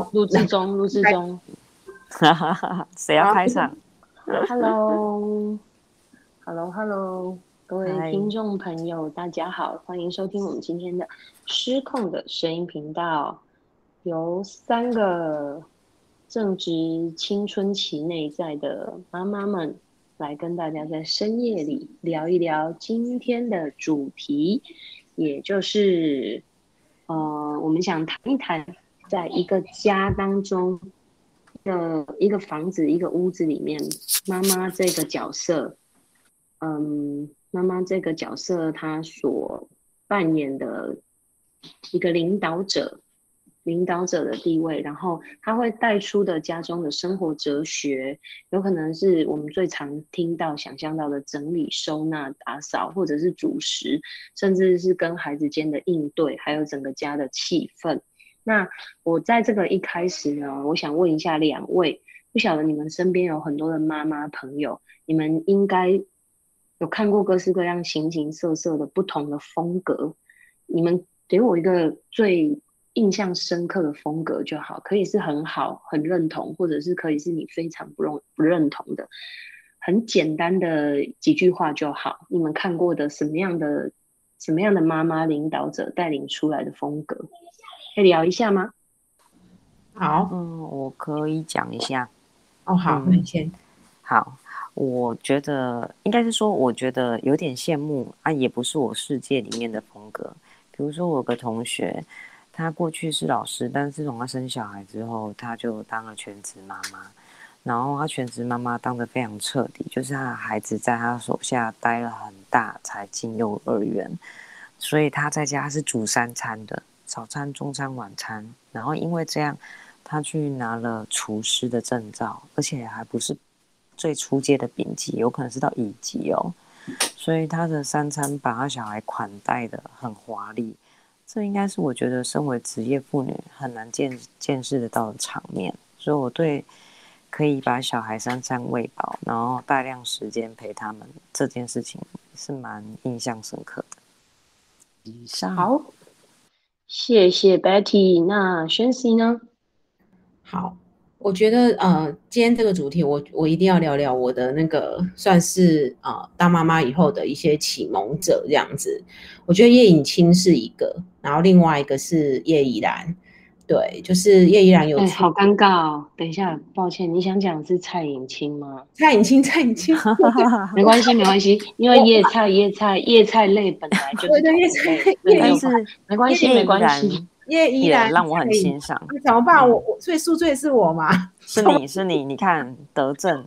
好，录制中，录制中。哈哈哈！谁要开场？Hello，Hello，Hello，各位听众朋友，大家好，欢迎收听我们今天的失控的声音频道，由三个正值青春期内在的妈妈们来跟大家在深夜里聊一聊今天的主题，也就是呃，我们想谈一谈。在一个家当中的一个房子、一个屋子里面，妈妈这个角色，嗯，妈妈这个角色，她所扮演的一个领导者、领导者的地位，然后他会带出的家中的生活哲学，有可能是我们最常听到、想象到的整理、收纳、打扫，或者是主食，甚至是跟孩子间的应对，还有整个家的气氛。那我在这个一开始呢，我想问一下两位，不晓得你们身边有很多的妈妈朋友，你们应该有看过各式各样形形色色的不同的风格，你们给我一个最印象深刻的风格就好，可以是很好很认同，或者是可以是你非常不认不认同的，很简单的几句话就好。你们看过的什么样的什么样的妈妈领导者带领出来的风格？可以聊一下吗？好，嗯，我可以讲一下。哦，好，你先。好，我觉得应该是说，我觉得有点羡慕啊，也不是我世界里面的风格。比如说，我有个同学，他过去是老师，但是自从他生小孩之后，他就当了全职妈妈。然后他全职妈妈当的非常彻底，就是他的孩子在他手下待了很大才进幼儿园，所以他在家是煮三餐的。早餐、中餐、晚餐，然后因为这样，他去拿了厨师的证照，而且还不是最初阶的丙级，有可能是到乙级哦。所以他的三餐把他小孩款待的很华丽，这应该是我觉得身为职业妇女很难见见识得到的场面。所以我对可以把小孩三餐喂饱，然后大量时间陪他们这件事情是蛮印象深刻的。以上好。谢谢 Betty，那轩 C 呢？好，我觉得呃，今天这个主题，我我一定要聊聊我的那个算是呃当妈妈以后的一些启蒙者这样子。我觉得叶颖清是一个，然后另外一个是叶怡然。对，就是叶依然有。好尴尬哦！等一下，抱歉，你想讲是蔡颖清吗？蔡颖清，蔡颖清，没关系，没关系，因为叶菜，叶菜，叶菜类本来就对对，叶菜类，但是没关系，没关系。叶依然让我很欣赏。怎么办？我我最宿醉是我吗？是你是你，你看德政。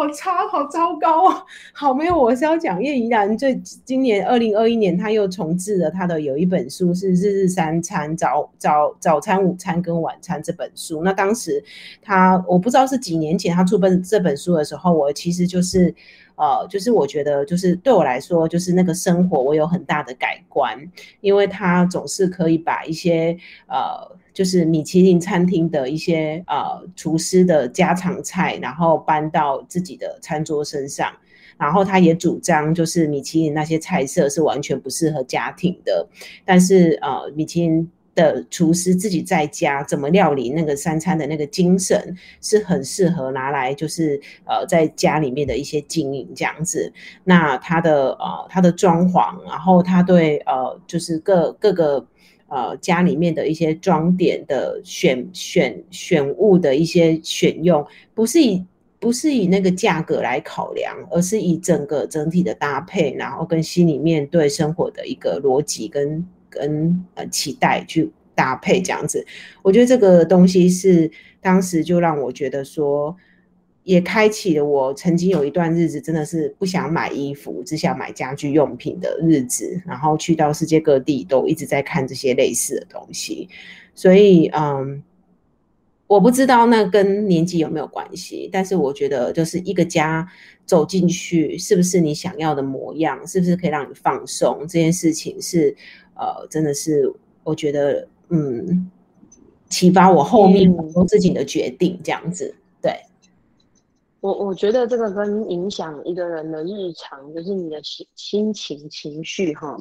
好差，好糟糕哦！好，没有，我是要讲叶怡然。最今年二零二一年，他又重置了他的有一本书，是《日日三餐：早早早餐、午餐跟晚餐》这本书。那当时他，我不知道是几年前他出本这本书的时候，我其实就是。呃，就是我觉得，就是对我来说，就是那个生活，我有很大的改观，因为他总是可以把一些呃，就是米其林餐厅的一些呃厨师的家常菜，然后搬到自己的餐桌身上，然后他也主张，就是米其林那些菜色是完全不适合家庭的，但是呃，米其林。的厨师自己在家怎么料理那个三餐的那个精神是很适合拿来就是呃在家里面的一些经营这样子。那他的呃他的装潢，然后他对呃就是各各个呃家里面的一些装点的选选选物的一些选用，不是以不是以那个价格来考量，而是以整个整体的搭配，然后跟心里面对生活的一个逻辑跟。跟呃期待去搭配这样子，我觉得这个东西是当时就让我觉得说，也开启了我曾经有一段日子真的是不想买衣服，只想买家居用品的日子，然后去到世界各地都一直在看这些类似的东西，所以嗯，我不知道那跟年纪有没有关系，但是我觉得就是一个家走进去是不是你想要的模样，是不是可以让你放松，这件事情是。呃，真的是，我觉得，嗯，启发我后面做自己的决定，这样子。对，我我觉得这个跟影响一个人的日常，就是你的心心情、情绪哈。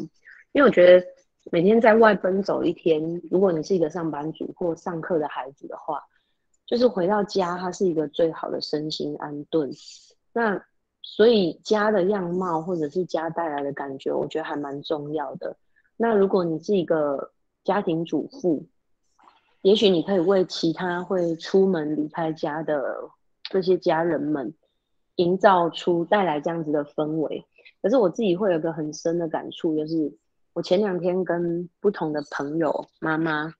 因为我觉得每天在外奔走一天，如果你是一个上班族或上课的孩子的话，就是回到家，它是一个最好的身心安顿。那所以家的样貌或者是家带来的感觉，我觉得还蛮重要的。那如果你是一个家庭主妇，也许你可以为其他会出门离开家的这些家人们，营造出带来这样子的氛围。可是我自己会有个很深的感触，就是我前两天跟不同的朋友妈妈，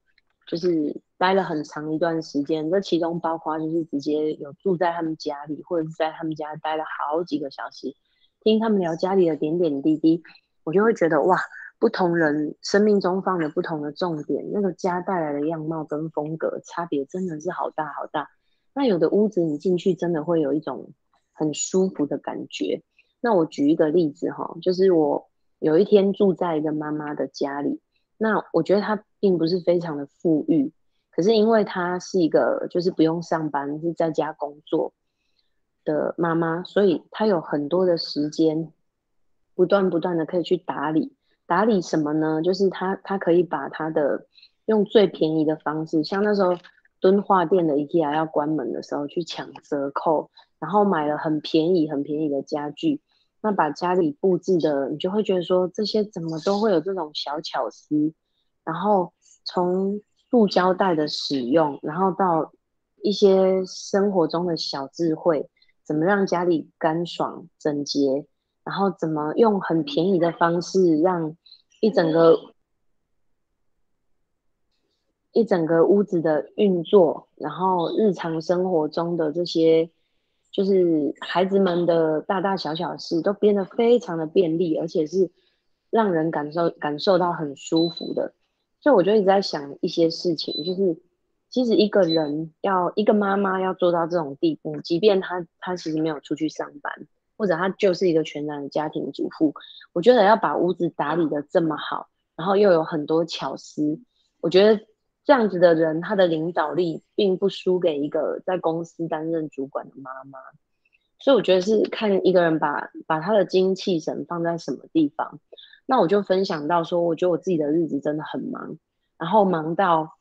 就是待了很长一段时间，这其中包括就是直接有住在他们家里，或者是在他们家待了好几个小时，听他们聊家里的点点滴滴，我就会觉得哇。不同人生命中放着不同的重点，那个家带来的样貌跟风格差别真的是好大好大。那有的屋子你进去真的会有一种很舒服的感觉。那我举一个例子哈，就是我有一天住在一个妈妈的家里，那我觉得她并不是非常的富裕，可是因为她是一个就是不用上班是在家工作的妈妈，所以她有很多的时间，不断不断的可以去打理。打理什么呢？就是他，他可以把他的用最便宜的方式，像那时候敦化店的 IKEA 要关门的时候去抢折扣，然后买了很便宜、很便宜的家具，那把家里布置的，你就会觉得说这些怎么都会有这种小巧思，然后从塑胶袋的使用，然后到一些生活中的小智慧，怎么让家里干爽整洁。然后怎么用很便宜的方式让一整个一整个屋子的运作，然后日常生活中的这些就是孩子们的大大小小事都变得非常的便利，而且是让人感受感受到很舒服的。所以我就一直在想一些事情，就是其实一个人要一个妈妈要做到这种地步，即便她她其实没有出去上班。或者他就是一个全然的家庭主妇，我觉得要把屋子打理的这么好，然后又有很多巧思，我觉得这样子的人，他的领导力并不输给一个在公司担任主管的妈妈。所以我觉得是看一个人把把他的精气神放在什么地方。那我就分享到说，我觉得我自己的日子真的很忙，然后忙到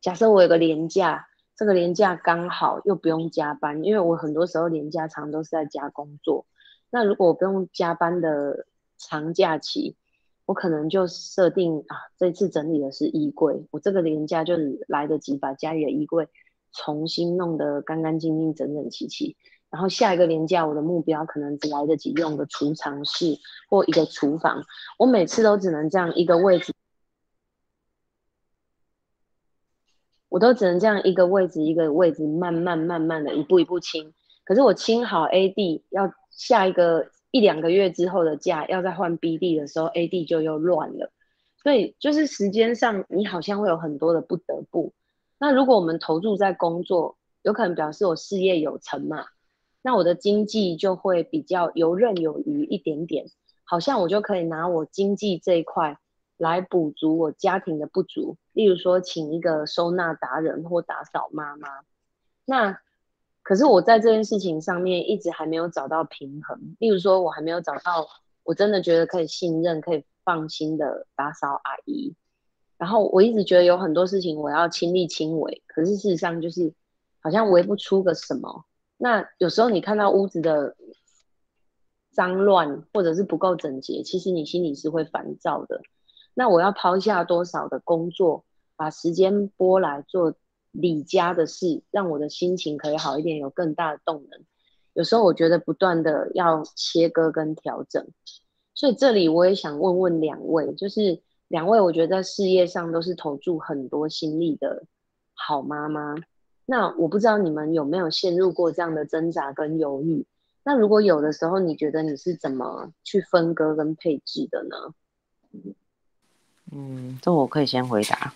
假设我有个年假。这个年假刚好又不用加班，因为我很多时候年假常都是在家工作。那如果我不用加班的长假期，我可能就设定啊，这次整理的是衣柜，我这个年假就来得及把家里的衣柜重新弄得干干净净、整整齐齐。然后下一个年假，我的目标可能只来得及用个储藏室或一个厨房。我每次都只能这样一个位置。我都只能这样一个位置一个位置慢慢慢慢的一步一步清，可是我清好 A D 要下一个一两个月之后的假要再换 B D 的时候 A D 就又乱了，所以就是时间上你好像会有很多的不得不。那如果我们投注在工作，有可能表示我事业有成嘛，那我的经济就会比较游刃有余一点点，好像我就可以拿我经济这一块。来补足我家庭的不足，例如说请一个收纳达人或打扫妈妈。那可是我在这件事情上面一直还没有找到平衡。例如说，我还没有找到我真的觉得可以信任、可以放心的打扫阿姨。然后我一直觉得有很多事情我要亲力亲为，可是事实上就是好像围不出个什么。那有时候你看到屋子的脏乱或者是不够整洁，其实你心里是会烦躁的。那我要抛下多少的工作，把时间拨来做李家的事，让我的心情可以好一点，有更大的动能。有时候我觉得不断的要切割跟调整，所以这里我也想问问两位，就是两位，我觉得在事业上都是投注很多心力的好妈妈。那我不知道你们有没有陷入过这样的挣扎跟犹豫？那如果有的时候，你觉得你是怎么去分割跟配置的呢？嗯，这我可以先回答，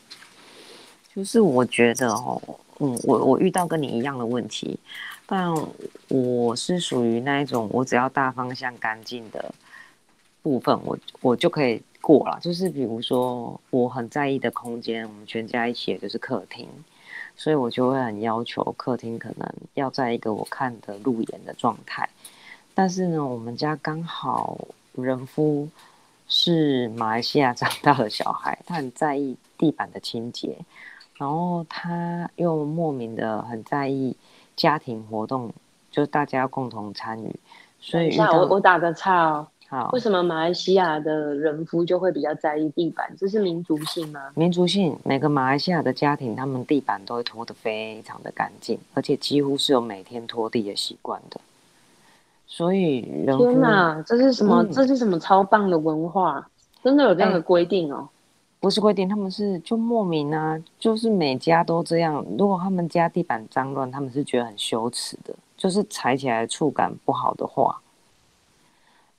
就是我觉得哦，嗯，我我遇到跟你一样的问题，但我是属于那一种，我只要大方向干净的部分，我我就可以过了。就是比如说，我很在意的空间，我们全家一起的就是客厅，所以我就会很要求客厅可能要在一个我看的路沿的状态。但是呢，我们家刚好人夫。是马来西亚长大的小孩，他很在意地板的清洁，然后他又莫名的很在意家庭活动，就大家共同参与。所以，我我打个岔哦。好，为什么马来西亚的人夫就会比较在意地板？这是民族性吗？民族性，每个马来西亚的家庭，他们地板都会拖得非常的干净，而且几乎是有每天拖地的习惯的。所以，天哪，这是什么？这是什么超棒的文化？真的有这样的规定哦？不是规定，他们是就莫名啊，就是每家都这样。如果他们家地板脏乱，他们是觉得很羞耻的，就是踩起来触感不好的话。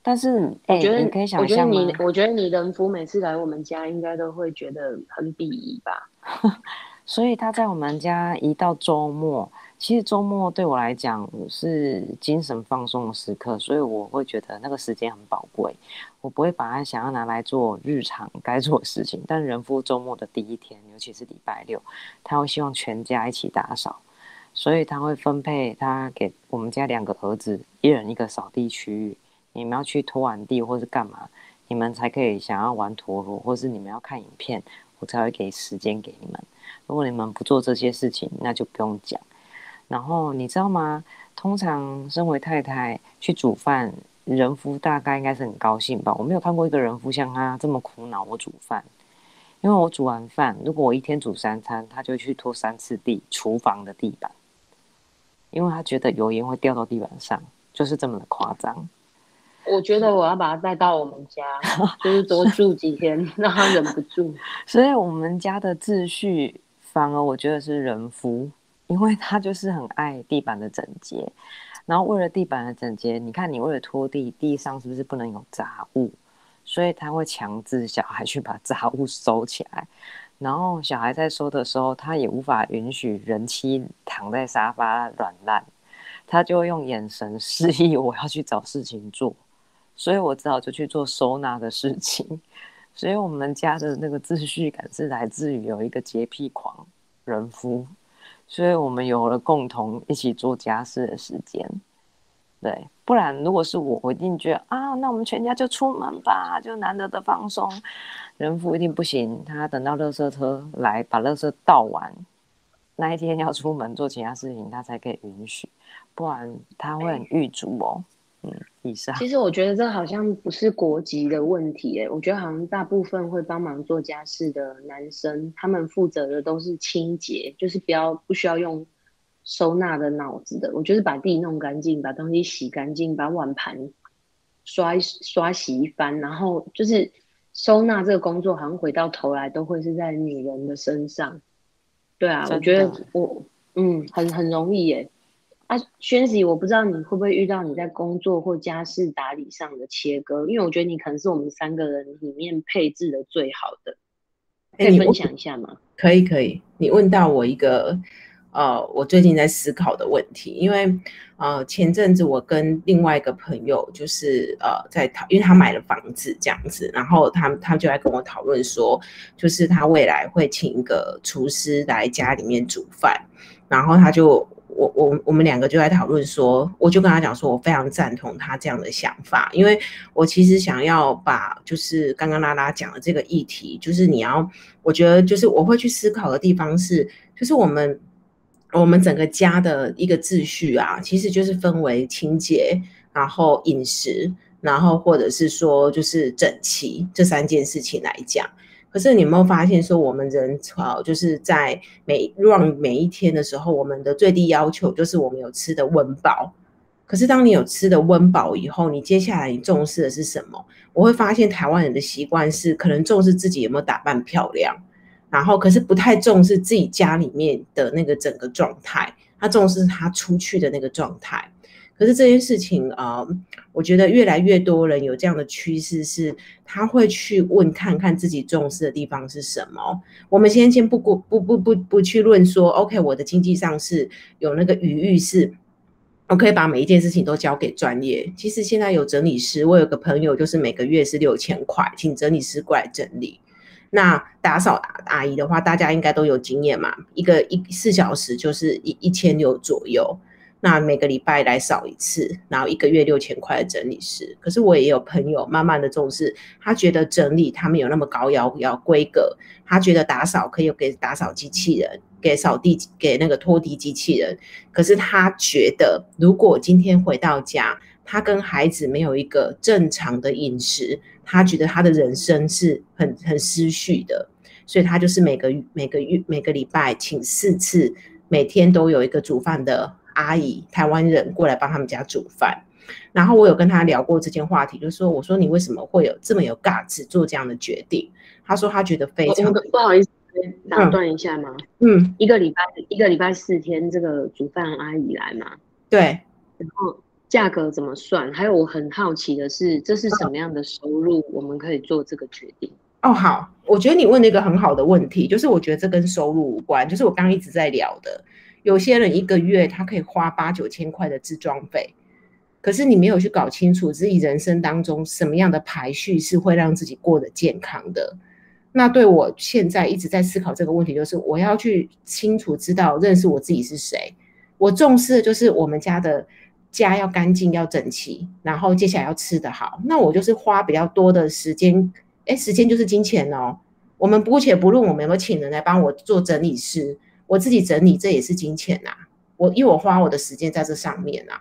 但是，我觉得你可以想象你，我觉得你人夫每次来我们家，应该都会觉得很鄙夷吧？所以他在我们家一到周末，其实周末对我来讲是精神放松的时刻，所以我会觉得那个时间很宝贵。我不会把它想要拿来做日常该做的事情。但人夫周末的第一天，尤其是礼拜六，他会希望全家一起打扫，所以他会分配他给我们家两个儿子一人一个扫地区域。你们要去拖完地或是干嘛，你们才可以想要玩陀螺，或是你们要看影片，我才会给时间给你们。如果你们不做这些事情，那就不用讲。然后你知道吗？通常身为太太去煮饭，人夫大概应该是很高兴吧？我没有看过一个人夫像他这么苦恼我煮饭，因为我煮完饭，如果我一天煮三餐，他就去拖三次地，厨房的地板，因为他觉得油烟会掉到地板上，就是这么的夸张。我觉得我要把他带到我们家，就是多住几天，让他忍不住。所以，我们家的秩序反而我觉得是人夫，因为他就是很爱地板的整洁。然后，为了地板的整洁，你看，你为了拖地，地上是不是不能有杂物？所以他会强制小孩去把杂物收起来。然后，小孩在收的时候，他也无法允许人妻躺在沙发软烂，他就会用眼神示意我要去找事情做。所以我只好就去做收纳的事情，所以我们家的那个秩序感是来自于有一个洁癖狂人夫，所以我们有了共同一起做家事的时间。对，不然如果是我，我一定觉得啊，那我们全家就出门吧，就难得的放松。人夫一定不行，他等到垃圾车来把垃圾倒完，那一天要出门做其他事情，他才可以允许，不然他会很郁卒哦。嗯，以上。其实我觉得这好像不是国籍的问题，诶，我觉得好像大部分会帮忙做家事的男生，他们负责的都是清洁，就是不要不需要用收纳的脑子的。我就是把地弄干净，把东西洗干净，把碗盘刷刷洗一番，然后就是收纳这个工作，好像回到头来都会是在女人的身上。对啊，我觉得我嗯，很很容易耶。啊，宣喜，我不知道你会不会遇到你在工作或家事打理上的切割，因为我觉得你可能是我们三个人里面配置的最好的，可以分享一下吗？可以，可以。你问到我一个呃，我最近在思考的问题，因为呃，前阵子我跟另外一个朋友就是呃在讨，因为他买了房子这样子，然后他他就来跟我讨论说，就是他未来会请一个厨师来家里面煮饭，然后他就。我我我们两个就在讨论说，我就跟他讲说，我非常赞同他这样的想法，因为我其实想要把就是刚刚拉拉讲的这个议题，就是你要，我觉得就是我会去思考的地方是，就是我们我们整个家的一个秩序啊，其实就是分为清洁，然后饮食，然后或者是说就是整齐这三件事情来讲。可是你有没有发现，说我们人啊，就是在每 run 每一天的时候，我们的最低要求就是我们有吃的温饱。可是当你有吃的温饱以后，你接下来你重视的是什么？我会发现台湾人的习惯是可能重视自己有没有打扮漂亮，然后可是不太重视自己家里面的那个整个状态，他重视他出去的那个状态。可是这件事情啊，我觉得越来越多人有这样的趋势，是他会去问看看自己重视的地方是什么。我们先先不不不不不不去论说，OK，我的经济上是有那个余裕，是我可以把每一件事情都交给专业。其实现在有整理师，我有个朋友就是每个月是六千块，请整理师过来整理。那打扫阿姨的话，大家应该都有经验嘛，一个一四小时就是一一千六左右。那每个礼拜来扫一次，然后一个月六千块的整理师。可是我也有朋友慢慢的重视，他觉得整理他们有那么高要要规格，他觉得打扫可以给打扫机器人，给扫地给那个拖地机器人。可是他觉得，如果今天回到家，他跟孩子没有一个正常的饮食，他觉得他的人生是很很失序的。所以他就是每个每个月每个礼拜请四次，每天都有一个煮饭的。阿姨，台湾人过来帮他们家煮饭，然后我有跟他聊过这件话题，就是说，我说你为什么会有这么有 guts 做这样的决定？他说他觉得非常不好意思打断一下吗？嗯，一个礼拜一个礼拜四天，这个煮饭阿姨来嘛？对，然后价格怎么算？还有我很好奇的是，这是什么样的收入，我们可以做这个决定？哦，好，我觉得你问了一个很好的问题，就是我觉得这跟收入无关，就是我刚刚一直在聊的。有些人一个月他可以花八九千块的自装费，可是你没有去搞清楚自己人生当中什么样的排序是会让自己过得健康的。那对我现在一直在思考这个问题，就是我要去清楚知道认识我自己是谁。我重视的就是我们家的家要干净要整齐，然后接下来要吃得好。那我就是花比较多的时间，哎，时间就是金钱哦。我们姑且不论我们有没有请人来帮我做整理师。我自己整理，这也是金钱呐。我因为我花我的时间在这上面呐。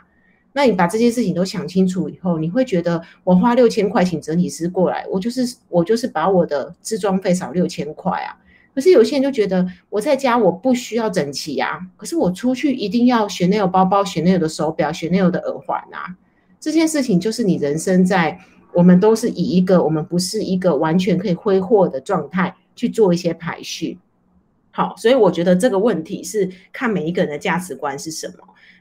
那你把这件事情都想清楚以后，你会觉得我花六千块请整理师过来，我就是我就是把我的自装费少六千块啊。可是有些人就觉得我在家我不需要整齐啊，可是我出去一定要选那有包包，选那有的手表，选那有的耳环啊。这件事情就是你人生在我们都是以一个我们不是一个完全可以挥霍的状态去做一些排序。好，所以我觉得这个问题是看每一个人的价值观是什么。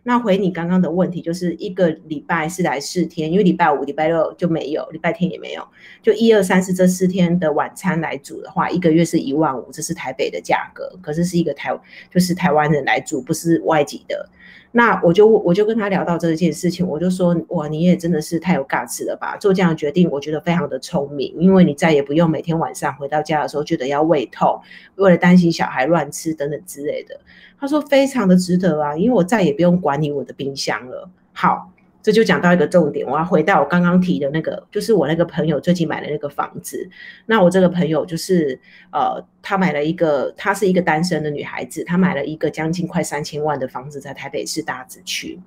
那回你刚刚的问题，就是一个礼拜是来四天，因为礼拜五、礼拜六就没有，礼拜天也没有，就一二三四这四天的晚餐来煮的话，一个月是一万五，这是台北的价格，可是是一个台就是台湾人来煮，不是外籍的。那我就我就跟他聊到这件事情，我就说哇，你也真的是太有 guts 了吧，做这样的决定，我觉得非常的聪明，因为你再也不用每天晚上回到家的时候觉得要胃痛，为了担心小孩乱吃等等之类的。他说非常的值得啊，因为我再也不用管理我的冰箱了。好。这就讲到一个重点，我要回到我刚刚提的那个，就是我那个朋友最近买的那个房子。那我这个朋友就是呃，他买了一个，她是一个单身的女孩子，她买了一个将近快三千万的房子，在台北市大直区。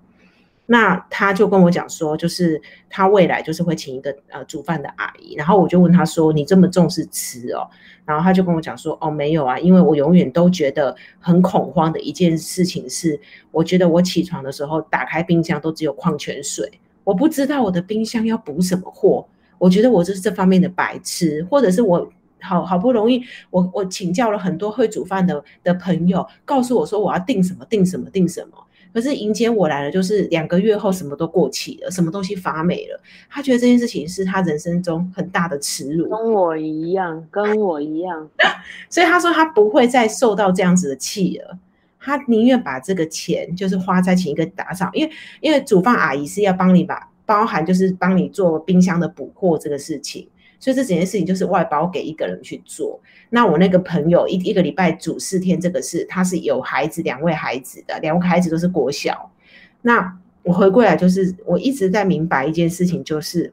那他就跟我讲说，就是他未来就是会请一个呃煮饭的阿姨，然后我就问他说：“你这么重视吃哦？”然后他就跟我讲说：“哦，没有啊，因为我永远都觉得很恐慌的一件事情是，我觉得我起床的时候打开冰箱都只有矿泉水，我不知道我的冰箱要补什么货。我觉得我就是这方面的白痴，或者是我好好不容易我我请教了很多会煮饭的的朋友，告诉我说我要订什么订什么订什么。”可是迎接我来了，就是两个月后什么都过期了，什么东西发霉了。他觉得这件事情是他人生中很大的耻辱，跟我一样，跟我一样。所以他说他不会再受到这样子的气了，他宁愿把这个钱就是花在请一个打扫，因为因为煮饭阿姨是要帮你把包含就是帮你做冰箱的补货这个事情。所以这整件事情就是外包给一个人去做。那我那个朋友一一个礼拜煮四天，这个是他是有孩子，两位孩子的，两个孩子都是国小。那我回过来就是我一直在明白一件事情，就是。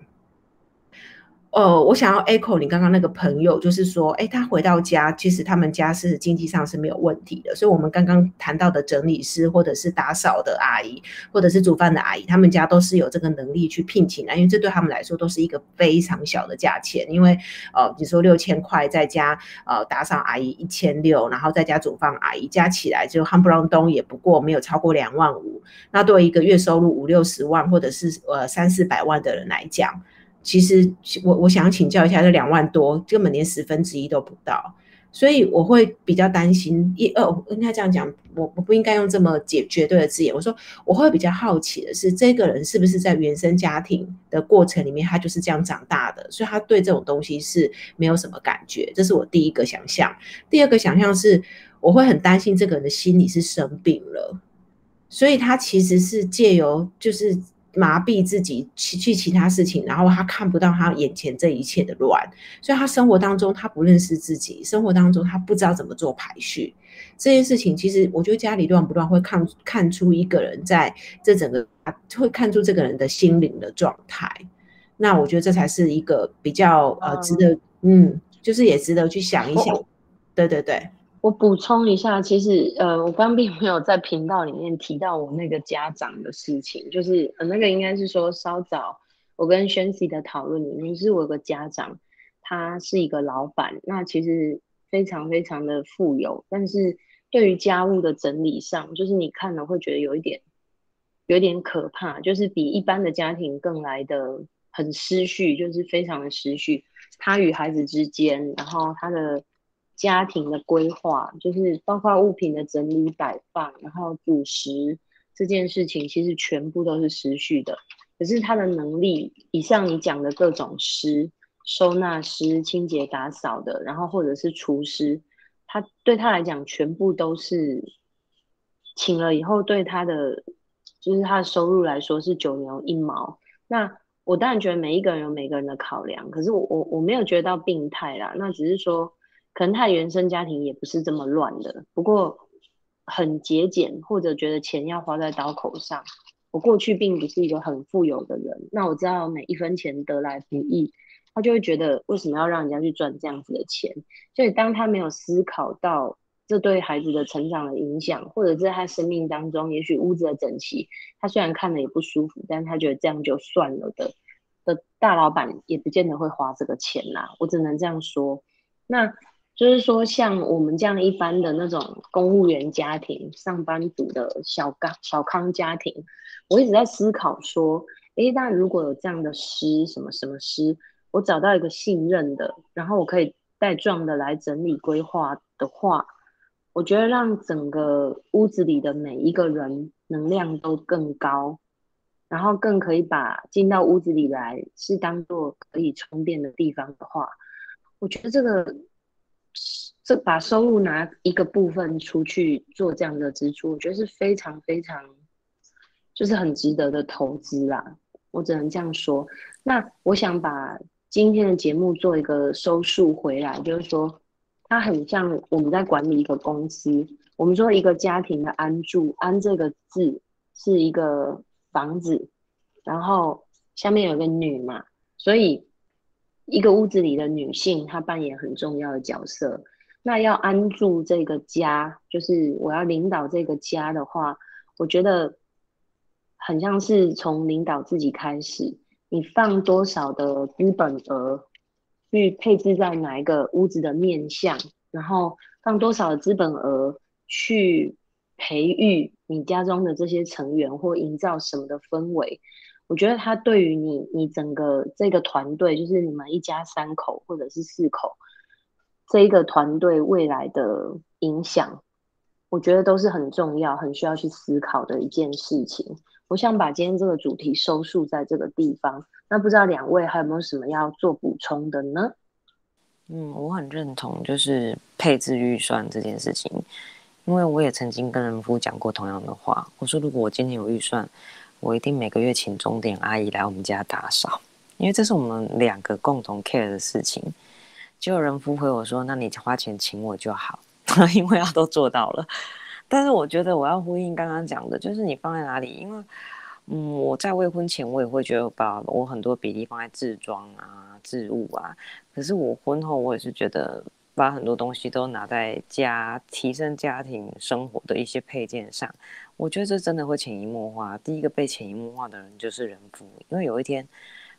呃，我想要 echo 你刚刚那个朋友，就是说，哎，他回到家，其实他们家是经济上是没有问题的。所以，我们刚刚谈到的整理师，或者是打扫的阿姨，或者是煮饭的阿姨，他们家都是有这个能力去聘请的，因为这对他们来说都是一个非常小的价钱。因为，呃，你说六千块再加呃打扫阿姨一千六，然后再加煮饭阿姨，加起来就夯不啷东也不过没有超过两万五。那对一个月收入五六十万，或者是呃三四百万的人来讲，其实我我想请教一下，这两万多根本连十分之一都不到，所以我会比较担心。一呃，应该这样讲，我我不应该用这么绝绝对的字眼。我说我会比较好奇的是，这个人是不是在原生家庭的过程里面，他就是这样长大的，所以他对这种东西是没有什么感觉。这是我第一个想象。第二个想象是，我会很担心这个人的心理是生病了，所以他其实是借由就是。麻痹自己去去其他事情，然后他看不到他眼前这一切的乱，所以他生活当中他不认识自己，生活当中他不知道怎么做排序。这件事情其实我觉得家里乱不乱会看看出一个人在这整个会看出这个人的心灵的状态。那我觉得这才是一个比较呃值得嗯，就是也值得去想一想。对对对。我补充一下，其实呃，我刚并没有在频道里面提到我那个家长的事情，就是呃，那个应该是说稍早我跟轩 y 的讨论里面，是我有个家长，他是一个老板，那其实非常非常的富有，但是对于家务的整理上，就是你看了会觉得有一点有点可怕，就是比一般的家庭更来的很失序，就是非常的失序，他与孩子之间，然后他的。家庭的规划就是包括物品的整理摆放，然后主食这件事情，其实全部都是失序的。可是他的能力，以上你讲的各种师、收纳师、清洁打扫的，然后或者是厨师，他对他来讲，全部都是请了以后，对他的就是他的收入来说是九牛一毛。那我当然觉得每一个人有每个人的考量，可是我我我没有觉得到病态啦，那只是说。可能他原生家庭也不是这么乱的，不过很节俭，或者觉得钱要花在刀口上。我过去并不是一个很富有的人，那我知道每一分钱得来不易，他就会觉得为什么要让人家去赚这样子的钱？所以当他没有思考到这对孩子的成长的影响，或者在他生命当中，也许屋子的整齐，他虽然看了也不舒服，但他觉得这样就算了的的大老板也不见得会花这个钱呐。我只能这样说。那。就是说，像我们这样一般的那种公务员家庭、上班族的小康小康家庭，我一直在思考说，诶，那如果有这样的师，什么什么师，我找到一个信任的，然后我可以带状的来整理规划的话，我觉得让整个屋子里的每一个人能量都更高，然后更可以把进到屋子里来是当做可以充电的地方的话，我觉得这个。这把收入拿一个部分出去做这样的支出，我觉得是非常非常，就是很值得的投资啦。我只能这样说。那我想把今天的节目做一个收束回来，就是说，它很像我们在管理一个公司。我们说一个家庭的安住，安这个字是一个房子，然后下面有个女嘛，所以。一个屋子里的女性，她扮演很重要的角色。那要安住这个家，就是我要领导这个家的话，我觉得很像是从领导自己开始。你放多少的资本额去配置在哪一个屋子的面向，然后放多少的资本额去培育你家中的这些成员，或营造什么的氛围。我觉得他对于你，你整个这个团队，就是你们一家三口或者是四口，这一个团队未来的影响，我觉得都是很重要、很需要去思考的一件事情。我想把今天这个主题收束在这个地方。那不知道两位还有没有什么要做补充的呢？嗯，我很认同，就是配置预算这件事情，因为我也曾经跟人夫讲过同样的话。我说，如果我今天有预算。我一定每个月请钟点阿姨来我们家打扫，因为这是我们两个共同 care 的事情。就有人夫回我说：“那你花钱请我就好，因为他都做到了。”但是我觉得我要呼应刚刚讲的，就是你放在哪里？因为，嗯，我在未婚前我也会觉得把我很多比例放在自装啊、置物啊，可是我婚后我也是觉得。把很多东西都拿在家提升家庭生活的一些配件上，我觉得这真的会潜移默化。第一个被潜移默化的人就是人夫，因为有一天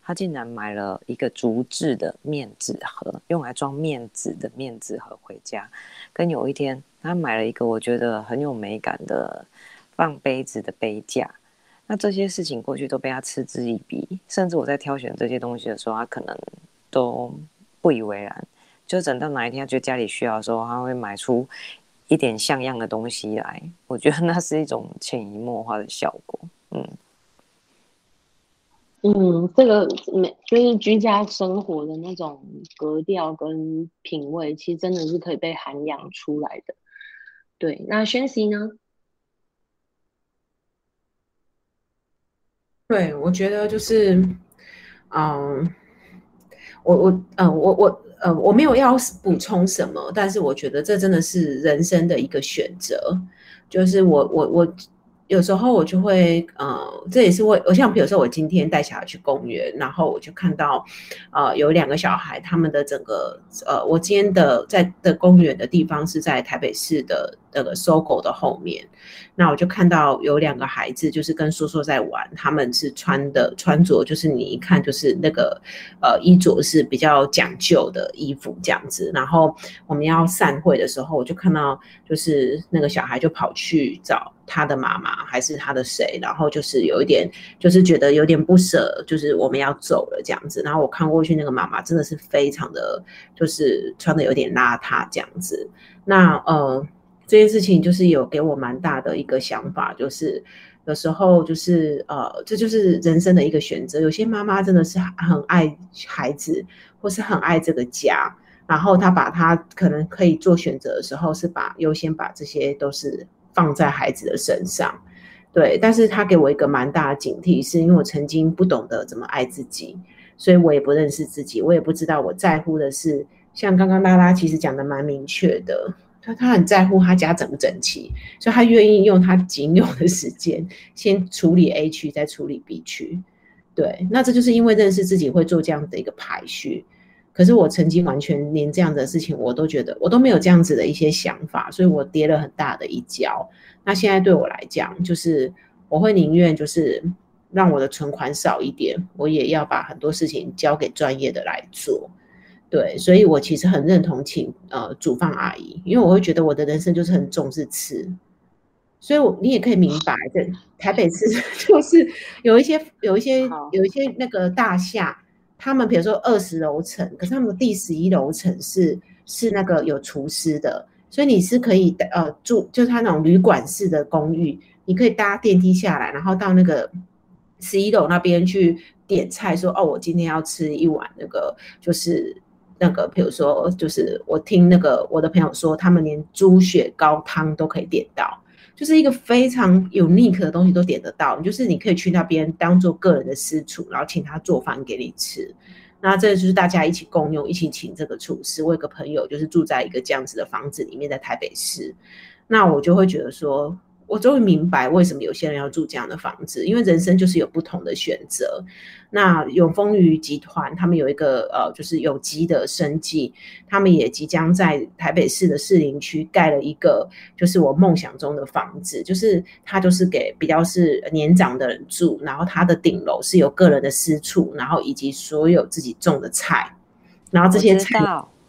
他竟然买了一个竹制的面纸盒，用来装面纸的面纸盒回家，跟有一天他买了一个我觉得很有美感的放杯子的杯架，那这些事情过去都被他嗤之以鼻，甚至我在挑选这些东西的时候，他可能都不以为然。就等到哪一天他觉得家里需要的时候，他会买出一点像样的东西来。我觉得那是一种潜移默化的效果。嗯嗯，这个每就是居家生活的那种格调跟品味，其实真的是可以被涵养出来的。对，那宣习呢？对，我觉得就是，嗯，我我嗯我我呃我没有要补充什么，但是我觉得这真的是人生的一个选择，就是我我我。有时候我就会，呃，这也是我，我像比如说我今天带小孩去公园，然后我就看到，呃，有两个小孩，他们的整个，呃，我今天的在的公园的地方是在台北市的那个搜狗的后面，那我就看到有两个孩子就是跟叔叔在玩，他们是穿的穿着就是你一看就是那个，呃，衣着是比较讲究的衣服这样子，然后我们要散会的时候，我就看到就是那个小孩就跑去找。他的妈妈还是他的谁？然后就是有一点，就是觉得有点不舍，就是我们要走了这样子。然后我看过去，那个妈妈真的是非常的，就是穿的有点邋遢这样子。那呃，这件事情就是有给我蛮大的一个想法，就是有时候就是呃，这就是人生的一个选择。有些妈妈真的是很爱孩子，或是很爱这个家，然后她把她可能可以做选择的时候，是把优先把这些都是。放在孩子的身上，对，但是他给我一个蛮大的警惕，是因为我曾经不懂得怎么爱自己，所以我也不认识自己，我也不知道我在乎的是，像刚刚拉拉其实讲的蛮明确的，他他很在乎他家整不整齐，所以他愿意用他仅有的时间先处理 A 区，再处理 B 区，对，那这就是因为认识自己会做这样的一个排序。可是我曾经完全连这样的事情我都觉得我都没有这样子的一些想法，所以我跌了很大的一跤。那现在对我来讲，就是我会宁愿就是让我的存款少一点，我也要把很多事情交给专业的来做。对，所以我其实很认同请呃煮饭阿姨，因为我会觉得我的人生就是很重视吃，所以我你也可以明白，在台北市就是有一些有一些有一些那个大厦。他们比如说二十楼层，可是他们第十一楼层是是那个有厨师的，所以你是可以呃住，就是他那种旅馆式的公寓，你可以搭电梯下来，然后到那个十一楼那边去点菜，说哦，我今天要吃一碗那个，就是那个，比如说就是我听那个我的朋友说，他们连猪血高汤都可以点到。就是一个非常 unique 的东西都点得到，就是你可以去那边当做个人的私厨，然后请他做饭给你吃。那这就是大家一起共用，一起请这个厨师。我有个朋友就是住在一个这样子的房子里面，在台北市，那我就会觉得说。我终于明白为什么有些人要住这样的房子，因为人生就是有不同的选择。那永丰余集团他们有一个呃，就是有机的生计，他们也即将在台北市的士林区盖了一个，就是我梦想中的房子，就是它就是给比较是年长的人住，然后它的顶楼是有个人的私处，然后以及所有自己种的菜，然后这些菜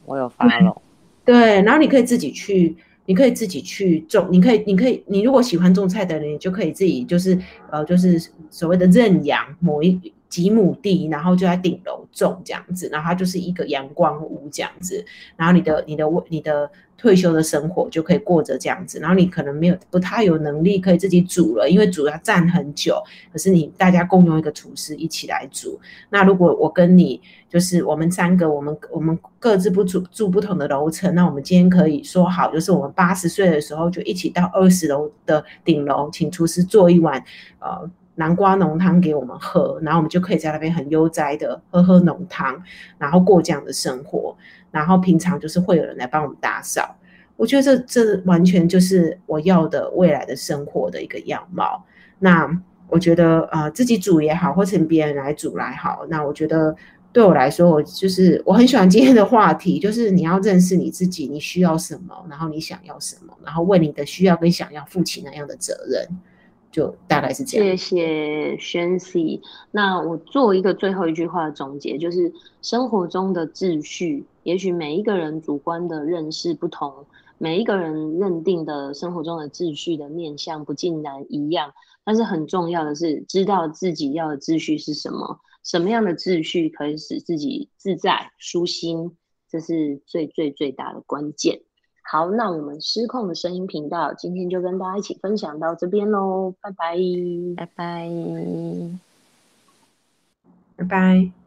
我有发了，对，然后你可以自己去。你可以自己去种，你可以，你可以，你如果喜欢种菜的人，你就可以自己就是，呃，就是所谓的认养某一几亩地，然后就在顶楼种这样子，然后它就是一个阳光屋这样子，然后你的、你的、你的。退休的生活就可以过着这样子，然后你可能没有不太有能力可以自己煮了，因为煮要站很久。可是你大家共用一个厨师一起来煮。那如果我跟你就是我们三个，我们我们各自不住住不同的楼层，那我们今天可以说好，就是我们八十岁的时候就一起到二十楼的顶楼，请厨师做一碗呃南瓜浓汤给我们喝，然后我们就可以在那边很悠哉的喝喝浓汤，然后过这样的生活。然后平常就是会有人来帮我们打扫，我觉得这这完全就是我要的未来的生活的一个样貌。那我觉得呃自己煮也好，或请别人来煮来好，那我觉得对我来说，我就是我很喜欢今天的话题，就是你要认识你自己，你需要什么，然后你想要什么，然后为你的需要跟想要负起那样的责任。就大概是这样。谢谢宣熙。那我做一个最后一句话的总结，就是生活中的秩序，也许每一个人主观的认识不同，每一个人认定的生活中的秩序的面向不尽然一样。但是很重要的是，知道自己要的秩序是什么，什么样的秩序可以使自己自在舒心，这是最最最大的关键。好，那我们失控的声音频道今天就跟大家一起分享到这边喽，拜拜，拜拜，拜拜。